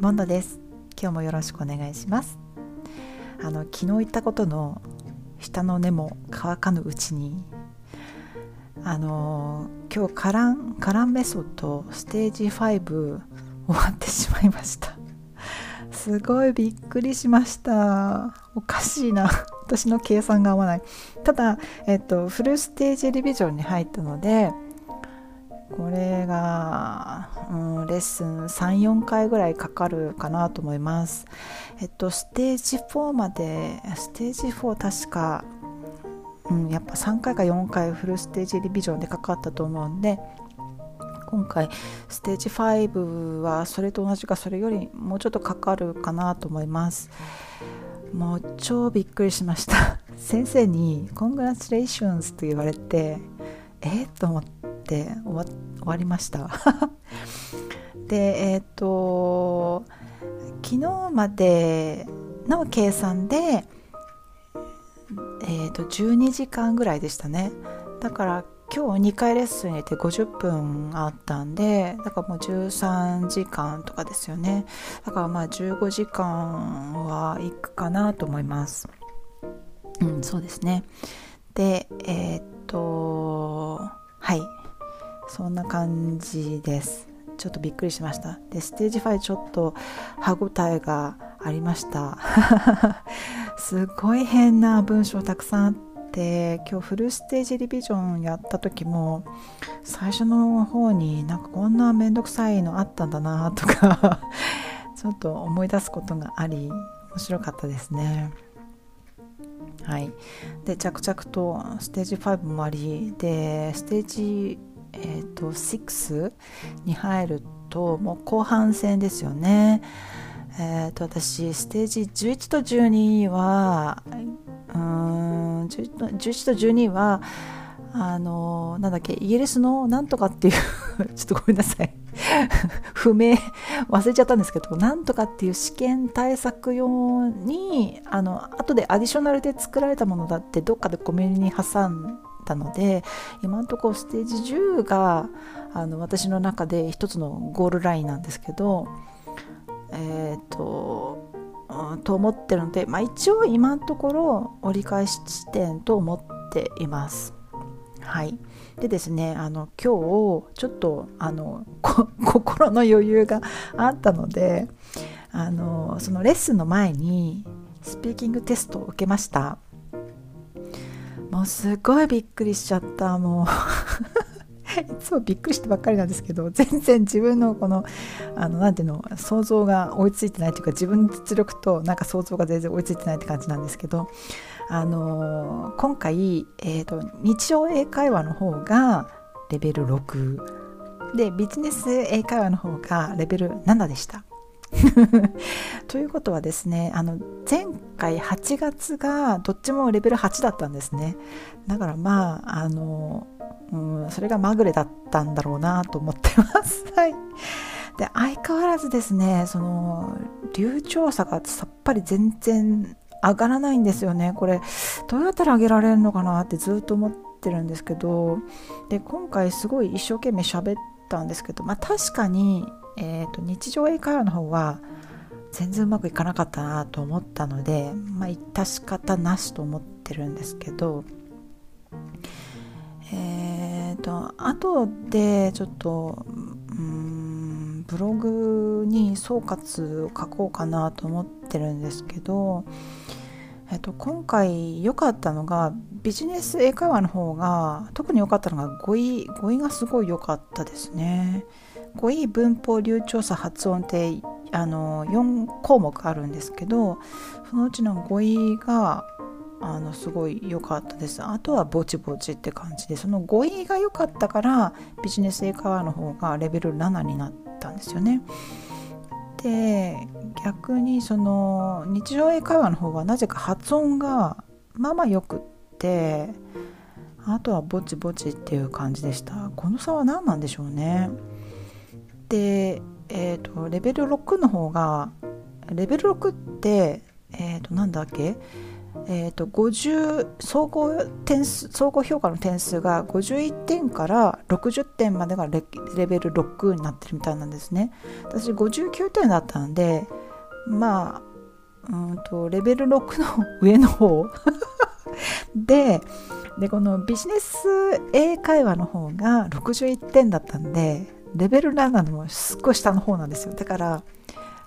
モンドです。今日もよろしくお願いします。あの昨日言ったことの下の根も乾かぬうちにあの今日カランカランメソッドステージ5終わってしまいました。すごいびっくりしました。おかしいな。私の計算が合わない。ただ、えっと、フルステージリビジョンに入ったのでこれが、うん、レッスン34回ぐらいかかるかなと思います。えっとステージ4までステージ4確か、うん、やっぱ3回か4回フルステージリビジョンでかかったと思うんで今回ステージ5はそれと同じかそれよりもうちょっとかかるかなと思います。もう超びっくりしました。先生に「コングラチュレーションズ」と言われてえ？っ、と思って。で終わりました。でえっ、ー、と昨日までの計算でえ、ー、と12時間ぐらいでしたね。だから今日2回レッスン入れて50分あったんでだからもう13時間とかですよね。だからまあ15時間はいくかなと思います。うんそうですね。でえっ、とそんな感じです。ちょっとびっくりしました。でステージ5ちょっと歯ごたえがありました。すごい変な文章たくさんあって今日フルステージリビジョンやった時も最初の方になんかこんなめんどくさいのあったんだなとか ちょっと思い出すことがあり面白かったですね。はい、で着々とステージ5もありでステージえーと、6に入るともう後半戦ですよね。えーと、私ステージ11と12はうん11と12はあのなんだっけイギリスのなんとかっていう ちょっとごめんなさい 不明忘れちゃったんですけどなんとかっていう試験対策用にあの後でアディショナルで作られたものだってどっかでコミュニに挟んったので今のところステージ10があの私の中で一つのゴールラインなんですけどえっ、ー、とと思ってるので、まあ、一応今のところ折り返し地点と思っています。はい、でですねあの今日ちょっとあの 心の余裕があったのであのそのレッスンの前にスピーキングテストを受けました。もうすごいびっくりしちゃったもう。いつもびっくりしてばっかりなんですけど全然自分のこのあのなんていうの想像が追いついてないというか自分の実力となんか想像が全然追いついてないって感じなんですけどあの今回、えーと、日常英会話の方がレベル6でビジネス英会話の方がレベル7でした。ということはですねあの前回8月がどっちもレベル8だったんですね。だからまああの、うん、それがまぐれだったんだろうなと思ってます。はい。で相変わらずですねその流暢さがさっぱり全然上がらないんですよね。これどうやったら上げられるのかなってずっと思ってるんですけどで今回すごい一生懸命喋ってたんですけどまあ確かにえーと、日常英会話の方は全然うまくいかなかったなと思ったので、まあ、致し方なしと思ってるんですけどえーと後でちょっとうんブログに総括を書こうかなと思ってるんですけど、えーと、今回良かったのがビジネス英会話の方が特に良かったのが語彙語彙がすごい良かったですね。語彙文法流暢さ発音ってあの4項目あるんですけどそのうちの語彙があのすごい良かったですあとはぼちぼちって感じでその語彙が良かったからビジネス英会話の方がレベル7になったんですよねで逆にその日常英会話の方がなぜか発音がまあまあよくってあとはぼちぼちっていう感じでした。この差は何なんでしょうね。で、えーと、レベル6の方がレベル6って、えーと、なんだっけ？えーと、50総合点数総合評価の点数が51点から60点までがレレベル6になってるみたいなんですね。私59点だったんでまあうんとレベル6の上の方 ででこのビジネス英会話の方が61点だったんでレベル7のすっごい下の方なんですよ。だから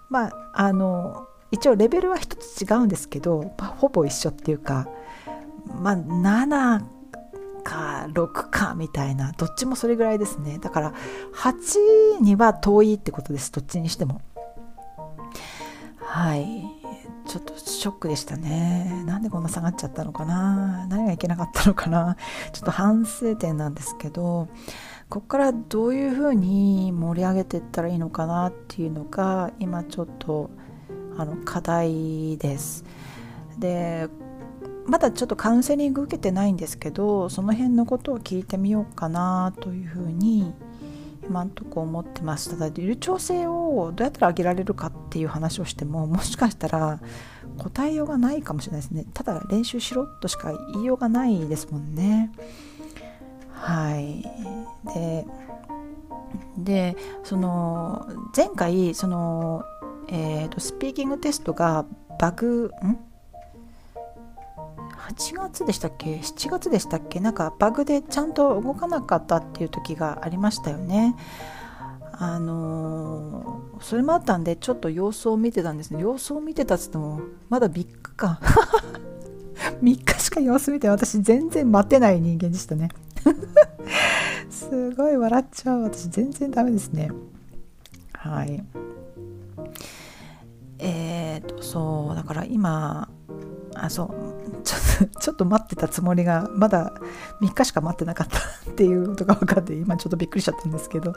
まああの一応レベルは一つ違うんですけど、まあ、ほぼ一緒っていうかまあ7か6かみたいなどっちもそれぐらいですね。だから8には遠いってことですどっちにしても。はい。ちょっとショックでしたね。なんでこんな下がっちゃったのかな。何がいけなかったのかな。ちょっと反省点なんですけどここからどういうふうに盛り上げていったらいいのかなっていうのが今ちょっとあの課題です。でまだちょっとカウンセリング受けてないんですけどその辺のことを聞いてみようかなというふうに今んとこ思ってます。ただ流暢性をどうやったら上げられるかっていう話をしてももしかしたら答えようがないかもしれないですね。ただ練習しろとしか言いようがないですもんね。はい。ででその前回そのえーと、スピーキングテストがバグん？8月でしたっけ？7月でしたっけ？なんかバグでちゃんと動かなかったっていう時がありましたよね。あのー、それもあったんでちょっと様子を見てたんですね。様子を見てたっつってもまだ3日か。3日しか様子見て私全然待てない人間でしたね。すごい笑っちゃう。私全然ダメですね。はい。えっ、ー、とそうだから今あそうちょっと ちょっと待ってたつもりがまだ3日しか待ってなかったっていうことが分かって今ちょっとびっくりしちゃったんですけど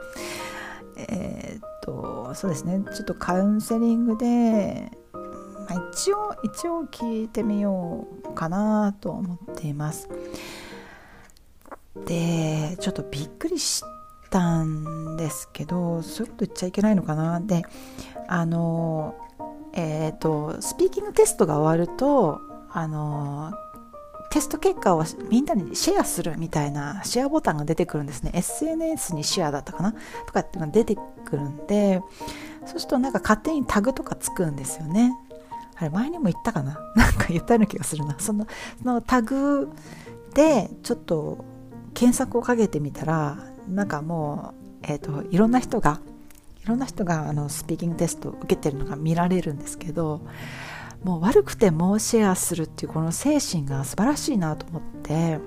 えっ、ー、とそうですねちょっとカウンセリングで、まあ、一応一応聞いてみようかなと思っています。でちょっとびっくりしたんですけどそういうこと言っちゃいけないのかな。であのえーと、スピーキングテストが終わるとあのテスト結果をみんなにシェアするみたいなシェアボタンが出てくるんですね。SNS にシェアだったかな？とかっていうのが出てくるんでそうするとなんか勝手にタグとかつくんですよね。あれ前にも言ったかな？なんか言ったような気がするな。そのそのタグでちょっと検索をかけてみたらなんかもう、えーといろんな人がいろんな人があのスピーキングテストを受けてるのが見られるんですけどもう悪くてもシェアするっていうこの精神が素晴らしいなと思って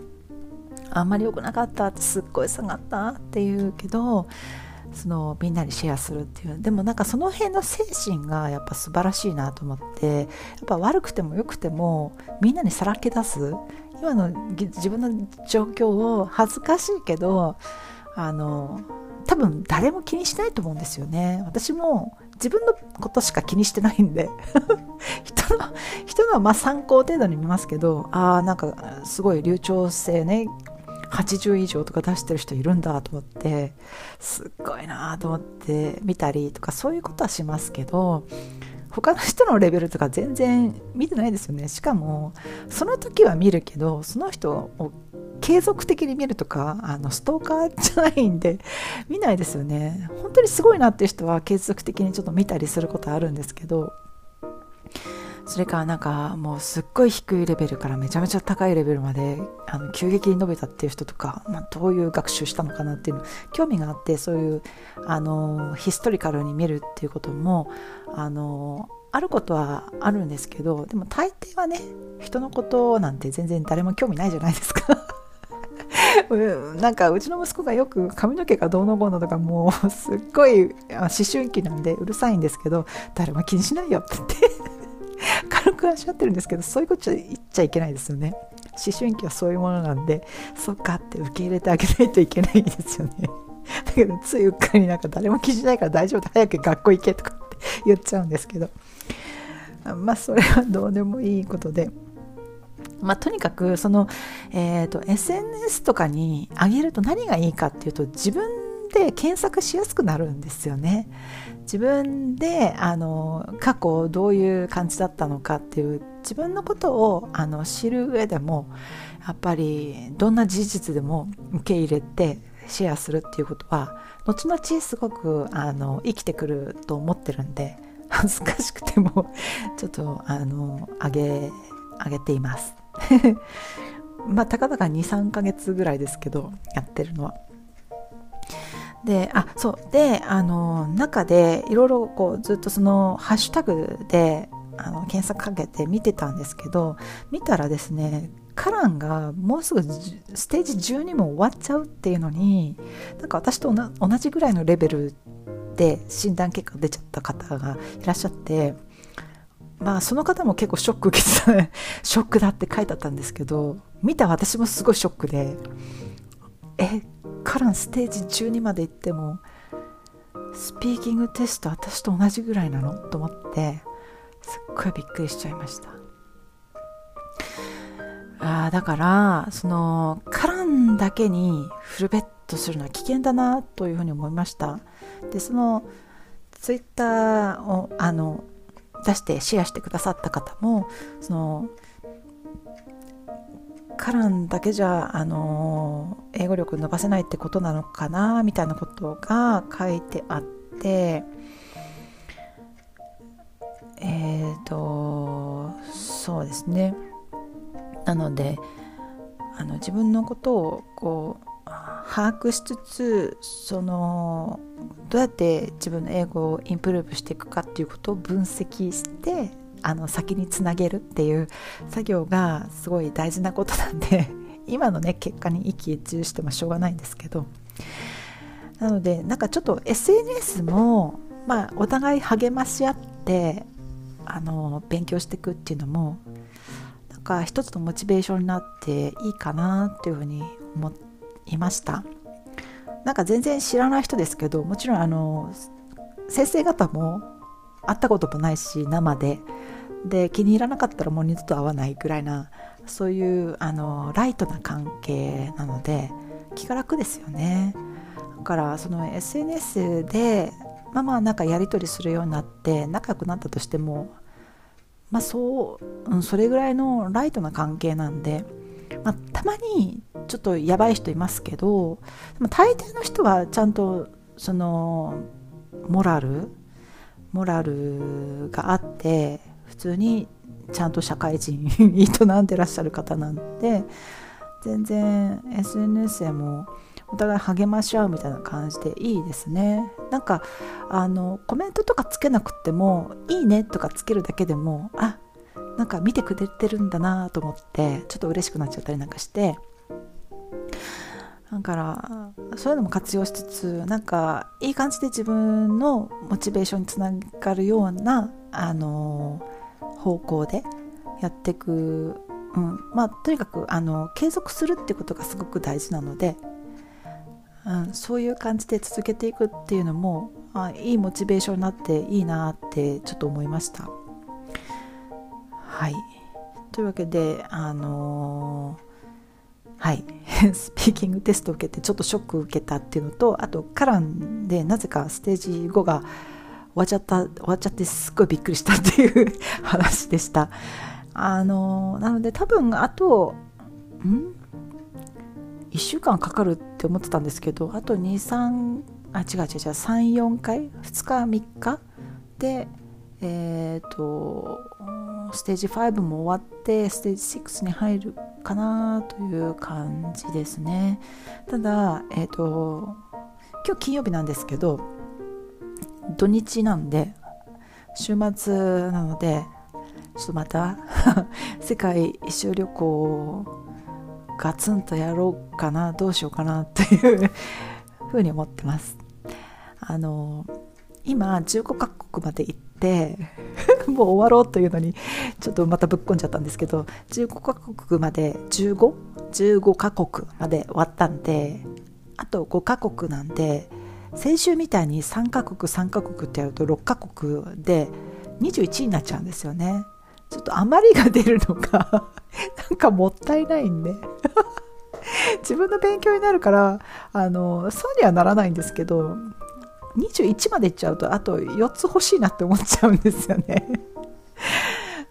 あんまり良くなかったってすっごい下がったっていうけどそのみんなにシェアするっていう。でもなんかその辺の精神がやっぱ素晴らしいなと思ってやっぱ悪くても良くてもみんなにさらけ出す。今の自分の状況を恥ずかしいけどあの多分誰も気にしないと思うんですよね。私も自分のことしか気にしてないんで。人の人のはまあ参考程度に見ますけどああなんかすごい流暢性ね。80以上とか出してる人いるんだと思ってすっごいなと思って見たりとかそういうことはしますけど他の人のレベルとか全然見てないですよね。しかもその時は見るけどその人を継続的に見るとかあのストーカーじゃないんで 見ないですよね。本当にすごいなっていう人は継続的にちょっと見たりすることあるんですけどそれからなんかもうすっごい低いレベルからめちゃめちゃ高いレベルまであの急激に伸びたっていう人とか、まあ、どういう学習したのかなっていうの興味があってそういうあのヒストリカルに見るっていうこともあのあることはあるんですけどでも大抵はね人のことなんて全然誰も興味ないじゃないですか。なんかうちの息子がよく髪の毛がどうのこうのとかもうすっごい思春期なんでうるさいんですけど誰も気にしないよって言って 軽くおっしゃってるんですけどそういうこと言っちゃいけないですよね。思春期はそういうものなんでそっかって受け入れてあげないといけないですよね。だけどついうっかりなんか誰も気にしないから大丈夫早く学校行けとかって言っちゃうんですけど。まあそれはどうでもいいことで。まあ、とにかくその、えーと、SNS とかに上げると何がいいかっていうと自分で検索しやすくなるんですよね。自分であの過去どういう感じだったのかっていう自分のことをあの知る上でもやっぱりどんな事実でも受け入れてシェアするっていうことは後々すごくあの生きてくると思ってるんで恥ずかしくてもちょっとあの上げ上げています。まあたかだか23ヶ月ぐらいですけどやってるのは。であそう。であの中でいろいろこうずっとそのハッシュタグであの検索かけて見てたんですけど見たらですねカランがもうすぐステージ12も終わっちゃうっていうのになんか私と同じぐらいのレベルで診断結果出ちゃった方がいらっしゃってまあその方も結構ショック受けてた ショックだって書いてあったんですけど見た私もすごいショックでえカランステージ12まで行ってもスピーキングテスト私と同じぐらいなの？と思ってすっごいびっくりしちゃいました。あだからそのカランだけにフルベットするのは危険だなというふうに思いました。でそのツイッターをあの出してシェアしてくださった方もそのカランだけじゃあの英語力伸ばせないってことなのかなみたいなことが書いてあってえっ、ー、とそうですね。なのであの自分のことをこう把握しつつそのどうやって自分の英語をインプルーブしていくかっていうことを分析してあの先につなげるっていう作業がすごい大事なことなんで 今のね結果に一喜一憂してもしょうがないんですけど。なのでなんかちょっと SNS もまあお互い励まし合ってあの勉強していくっていうのもなんか一つのモチベーションになっていいかなっていうふうに思いました。なんか全然知らない人ですけどもちろんあの先生方も会ったこともないし生で。で気に入らなかったらもう二度と会わないぐらいなそういうあのライトな関係なので気が楽ですよね。だからその SNS でまあまあなんかやり取りするようになって仲良くなったとしてもまあそう、うん、それぐらいのライトな関係なんで、まあ、たまにちょっとやばい人いますけどでも大抵の人はちゃんとそのモラルモラルがあって普通にちゃんと社会人営んでらっしゃる方なんで全然 SNS でもお互い励まし合うみたいな感じでいいですね。なんかあのコメントとかつけなくても「いいね」とかつけるだけでもあなんか見てくれてるんだなと思ってちょっと嬉しくなっちゃったりなんかして。だからそういうのも活用しつつなんかいい感じで自分のモチベーションにつながるようなあの方向でやっていく、うん。まあ、とにかくあの継続するってことがすごく大事なので、うん、そういう感じで続けていくっていうのもあいいモチベーションになっていいなってちょっと思いました。はい。というわけであのーはい。スピーキングテストを受けてちょっとショック受けたっていうのとあとカランでなぜかステージ5が終わっちゃった終わっちゃってすっごいびっくりしたっていう 話でした。あのなので多分あとん？1週間かかるって思ってたんですけどあと23あ違う違う違う34回？2日3日？でえっ、ー、とステージ5も終わってステージ6に入るかなという感じですね。ただえっ、ー、と今日金曜日なんですけど土日なんで週末なのでちょっとまた 世界一周旅行をガツンとやろうかなどうしようかなっていうふうに思ってます。あの今15カ国まで行って もう終わろうというのにちょっとまたぶっこんじゃったんですけど15カ国まで 15?15 カ国まで終わったんであと5カ国なんで先週みたいに3カ国3カ国ってやると6カ国で21になっちゃうんですよねちょっと余りが出るのが なんかもったいないんで 自分の勉強になるからあのそうにはならないんですけど21までいっちゃうとあと4つ欲しいなって思っちゃうんですよね。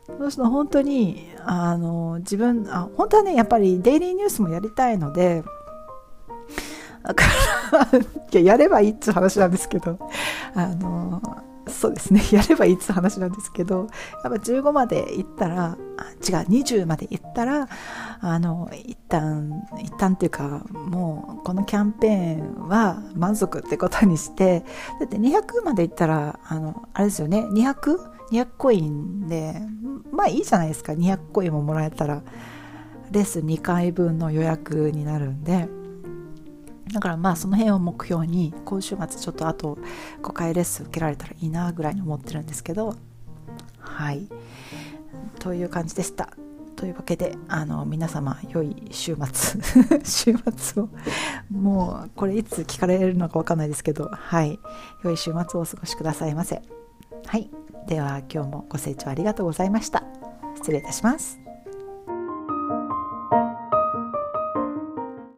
そうすると本当にあの自分あ本当はねやっぱりデイリーニュースもやりたいのでだからいやればいいっていう話なんですけどあのそうですね。やればいいって話なんですけどやっぱ15までいったら違う20までいったらあの一旦一旦っていうかもうこのキャンペーンは満足ってことにしてだって200までいったらあのあれですよね。200? 200コインでまあいいじゃないですか。200コインももらえたらレッスン2回分の予約になるんで。だからまあその辺を目標に今週末ちょっとあと5回レッスン受けられたらいいなぐらいに思ってるんですけど。はい。という感じでした。というわけであの皆様良い週末。週末をもうこれいつ聞かれるのか分かんないですけど。はい。良い週末をお過ごしくださいませ。はい。では今日もご清聴ありがとうございました。失礼いたします。